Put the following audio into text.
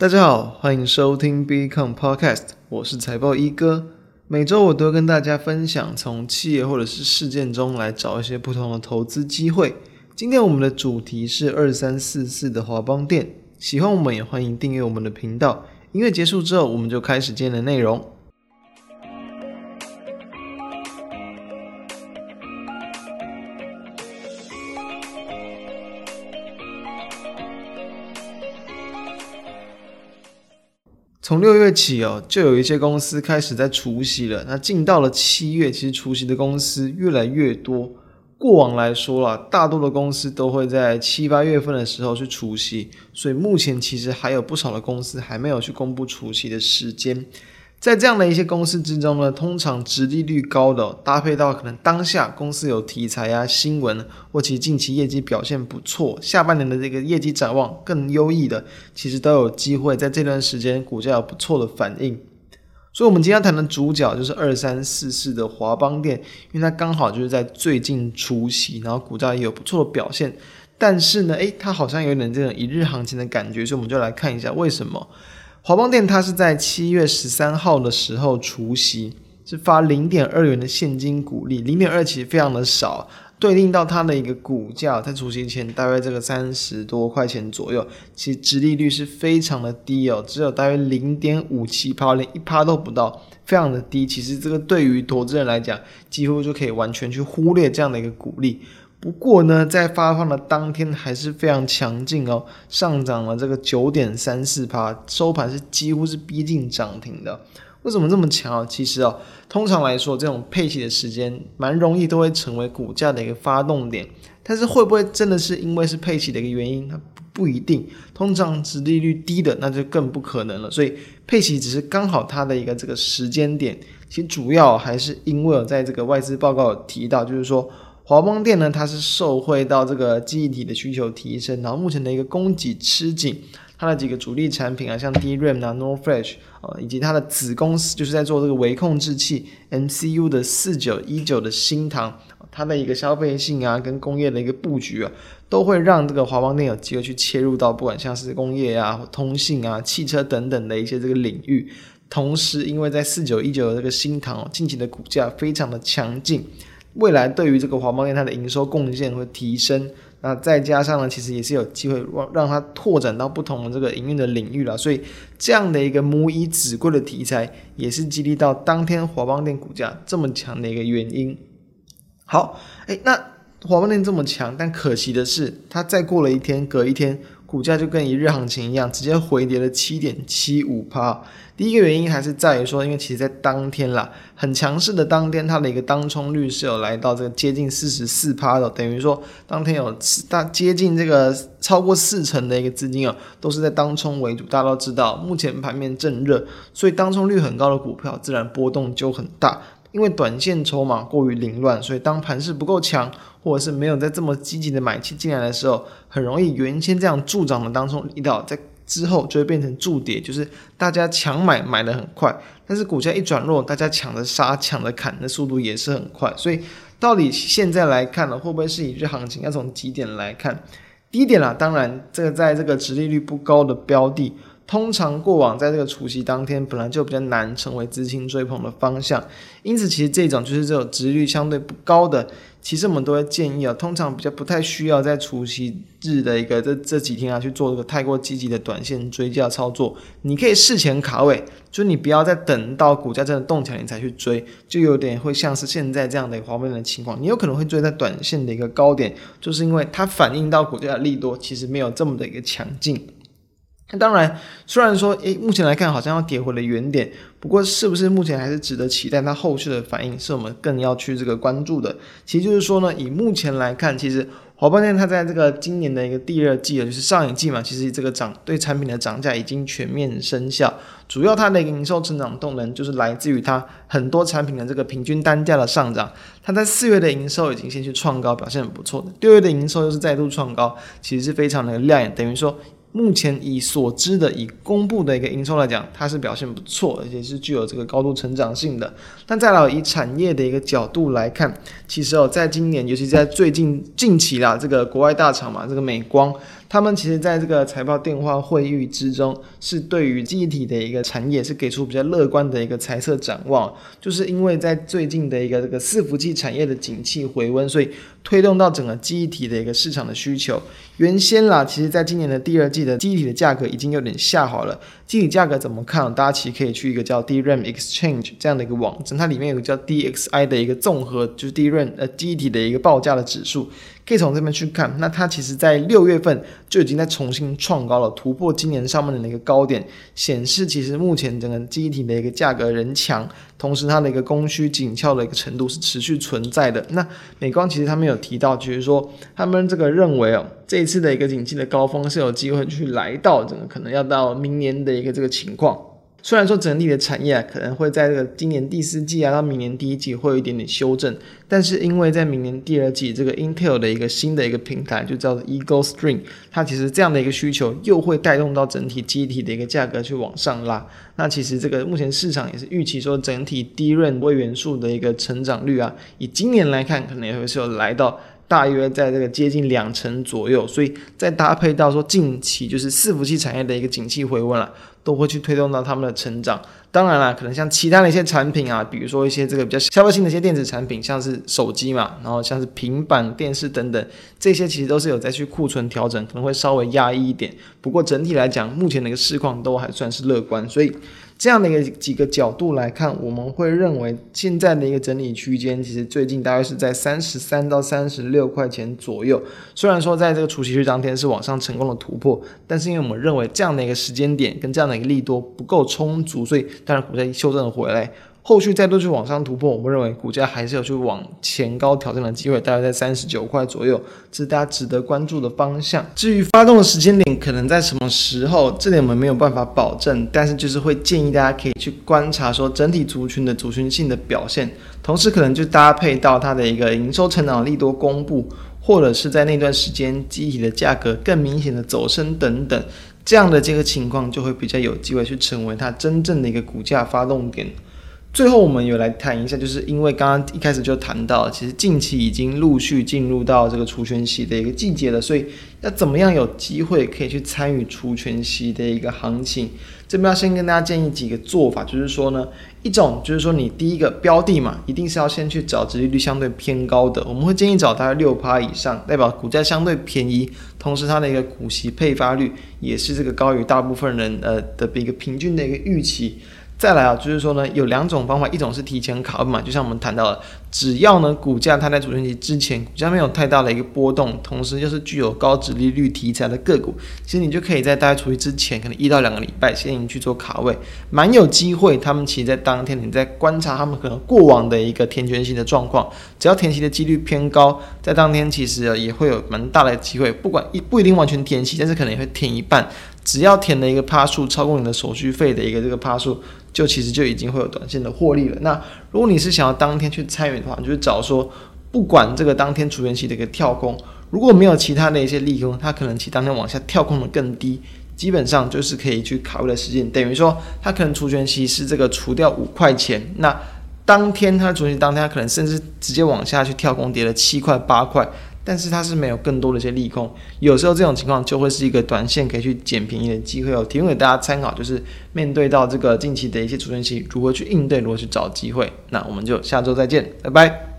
大家好，欢迎收听 Beacon Podcast，我是财报一哥。每周我都跟大家分享从企业或者是事件中来找一些不同的投资机会。今天我们的主题是二三四四的华邦店，喜欢我们也欢迎订阅我们的频道。音乐结束之后，我们就开始今天的内容。从六月起哦，就有一些公司开始在除夕了。那进到了七月，其实除夕的公司越来越多。过往来说啊，大多的公司都会在七八月份的时候去除夕，所以目前其实还有不少的公司还没有去公布除夕的时间。在这样的一些公司之中呢，通常殖利率高的，搭配到可能当下公司有题材啊、新闻，或其近期业绩表现不错，下半年的这个业绩展望更优异的，其实都有机会在这段时间股价有不错的反应。所以，我们今天谈的主角就是二三四四的华邦电，因为它刚好就是在最近除息，然后股价也有不错的表现。但是呢，诶，它好像有点这种一日行情的感觉，所以我们就来看一下为什么。华邦电它是在七月十三号的时候除息，是发零点二元的现金股利，零点二其实非常的少，对应到它的一个股价，在除息前大约这个三十多块钱左右，其实殖利率是非常的低哦，只有大约零点五七趴，连一趴都不到，非常的低。其实这个对于投资人来讲，几乎就可以完全去忽略这样的一个股利。不过呢，在发放的当天还是非常强劲哦，上涨了这个九点三四趴，收盘是几乎是逼近涨停的。为什么这么强？其实哦，通常来说，这种配息的时间蛮容易都会成为股价的一个发动点。但是会不会真的是因为是配息的一个原因？它不一定。通常殖利率低的那就更不可能了。所以配息只是刚好它的一个这个时间点。其实主要还是因为在这个外资报告有提到，就是说。华邦电呢，它是受惠到这个记忆体的需求提升，然后目前的一个供给吃紧，它的几个主力产品啊，像 DRAM 啊、NOR Flash 啊，以及它的子公司就是在做这个微控制器 MCU 的四九一九的新唐，它的一个消费性啊，跟工业的一个布局啊，都会让这个华邦电有机会去切入到不管像是工业啊、通信啊、汽车等等的一些这个领域。同时，因为在四九一九的这个新唐，近期的股价非常的强劲。未来对于这个华邦电它的营收贡献会提升，那再加上呢，其实也是有机会让让它拓展到不同的这个营运的领域了，所以这样的一个母以子贵的题材，也是激励到当天华邦电股价这么强的一个原因。好，诶，那华邦电这么强，但可惜的是，它再过了一天，隔一天。股价就跟一日行情一样，直接回跌了七点七五趴。第一个原因还是在于说，因为其实在当天啦，很强势的当天，它的一个当冲率是有来到这个接近四十四趴的，等于说当天有大接近这个超过四成的一个资金啊，都是在当冲为主。大家都知道，目前盘面正热，所以当冲率很高的股票，自然波动就很大。因为短线筹码过于凌乱，所以当盘势不够强，或者是没有在这么积极的买气进来的时候，很容易原先这样助涨的当中力道，在之后就会变成助跌，就是大家抢买买得很快，但是股价一转弱，大家抢着杀、抢着砍的速度也是很快。所以到底现在来看呢，会不会是一日行情？要从几点来看？第一点啦，当然这个在这个殖利率不高的标的。通常过往在这个除夕当天，本来就比较难成为资金追捧的方向，因此其实这种就是这种殖率相对不高的，其实我们都会建议啊，通常比较不太需要在除夕日的一个这这几天啊去做这个太过积极的短线追价操作，你可以事前卡位，就你不要再等到股价真的动起来你才去追，就有点会像是现在这样的一个华邦电的情况，你有可能会追在短线的一个高点，就是因为它反映到股价的利多其实没有这么的一个强劲。那当然，虽然说，诶，目前来看好像要跌回了原点，不过是不是目前还是值得期待它后续的反应，是我们更要去这个关注的。其实就是说呢，以目前来看，其实华邦电它在这个今年的一个第二季啊，就是上一季嘛，其实这个涨对产品的涨价已经全面生效，主要它的营收成长动能就是来自于它很多产品的这个平均单价的上涨。它在四月的营收已经先去创高，表现很不错的，六月的营收又是再度创高，其实是非常的亮眼，等于说。目前以所知的、以公布的一个营收来讲，它是表现不错，而且是具有这个高度成长性的。但再来以产业的一个角度来看，其实哦，在今年，尤其在最近近期啦，这个国外大厂嘛，这个美光，他们其实在这个财报电话会议之中，是对于记忆体的一个产业是给出比较乐观的一个财测展望，就是因为在最近的一个这个伺服器产业的景气回温，所以推动到整个记忆体的一个市场的需求。原先啦，其实在今年的第二季的记忆体的价格已经有点下滑了。记忆体价格怎么看？大家其实可以去一个叫 DRAM Exchange 这样的一个网站，它里面有个叫 DXI 的一个综合，就是 DRAM 呃记忆体的一个报价的指数。可以从这边去看，那它其实在六月份就已经在重新创高了，突破今年上半年的一个高点，显示其实目前整个记忆体的一个价格仍强，同时它的一个供需紧俏的一个程度是持续存在的。那美光其实他们有提到，就是说他们这个认为哦，这一次的一个景气的高峰是有机会去来到，整个可能要到明年的一个这个情况。虽然说整体的产业，可能会在这个今年第四季啊到明年第一季会有一点点修正，但是因为在明年第二季这个 Intel 的一个新的一个平台就叫做 Eagle Stream，它其实这样的一个需求又会带动到整体记忆体的一个价格去往上拉。那其实这个目前市场也是预期说整体低润微元素的一个成长率啊，以今年来看可能也会是有来到。大约在这个接近两成左右，所以再搭配到说近期就是伺服器产业的一个景气回温了，都会去推动到他们的成长。当然了，可能像其他的一些产品啊，比如说一些这个比较消费性的一些电子产品，像是手机嘛，然后像是平板电视等等，这些其实都是有在去库存调整，可能会稍微压抑一点。不过整体来讲，目前的一个市况都还算是乐观，所以。这样的一个几个角度来看，我们会认为现在的一个整理区间，其实最近大概是在三十三到三十六块钱左右。虽然说在这个除夕日当天是往上成功的突破，但是因为我们认为这样的一个时间点跟这样的一个利多不够充足，所以当然股价修正回来。后续再度去往上突破，我们认为股价还是有去往前高挑战的机会，大概在三十九块左右，这是大家值得关注的方向。至于发动的时间点可能在什么时候，这点我们没有办法保证，但是就是会建议大家可以去观察说整体族群的族群性的表现，同时可能就搭配到它的一个营收成长力多公布，或者是在那段时间记忆体的价格更明显的走升等等，这样的这个情况就会比较有机会去成为它真正的一个股价发动点。最后，我们有来谈一下，就是因为刚刚一开始就谈到，其实近期已经陆续进入到这个除权息的一个季节了，所以要怎么样有机会可以去参与除权息的一个行情？这边要先跟大家建议几个做法，就是说呢，一种就是说你第一个标的嘛，一定是要先去找殖利率相对偏高的，我们会建议找大概六趴以上，代表股价相对便宜，同时它的一个股息配发率也是这个高于大部分人呃的一个平均的一个预期。再来啊，就是说呢，有两种方法，一种是提前卡位嘛，就像我们谈到的，只要呢股价它在主升期之前，股价没有太大的一个波动，同时又是具有高值利率题材的个股，其实你就可以在大概除息之前，可能一到两个礼拜先去做卡位，蛮有机会。他们其实，在当天你在观察他们可能过往的一个填权息的状况，只要填息的几率偏高，在当天其实也会有蛮大的机会，不管一不一定完全填息，但是可能也会填一半。只要填的一个趴数超过你的手续费的一个这个趴数，就其实就已经会有短线的获利了。那如果你是想要当天去参与的话，你就找说，不管这个当天除权息的一个跳空，如果没有其他的一些利空，它可能其当天往下跳空的更低，基本上就是可以去卡位的时间。等于说，它可能除权息是这个除掉五块钱，那当天它除权当天它可能甚至直接往下去跳空跌了七块八块。但是它是没有更多的一些利空，有时候这种情况就会是一个短线可以去捡便宜的机会哦。提供给大家参考，就是面对到这个近期的一些储存期，如何去应对，如何去找机会。那我们就下周再见，拜拜。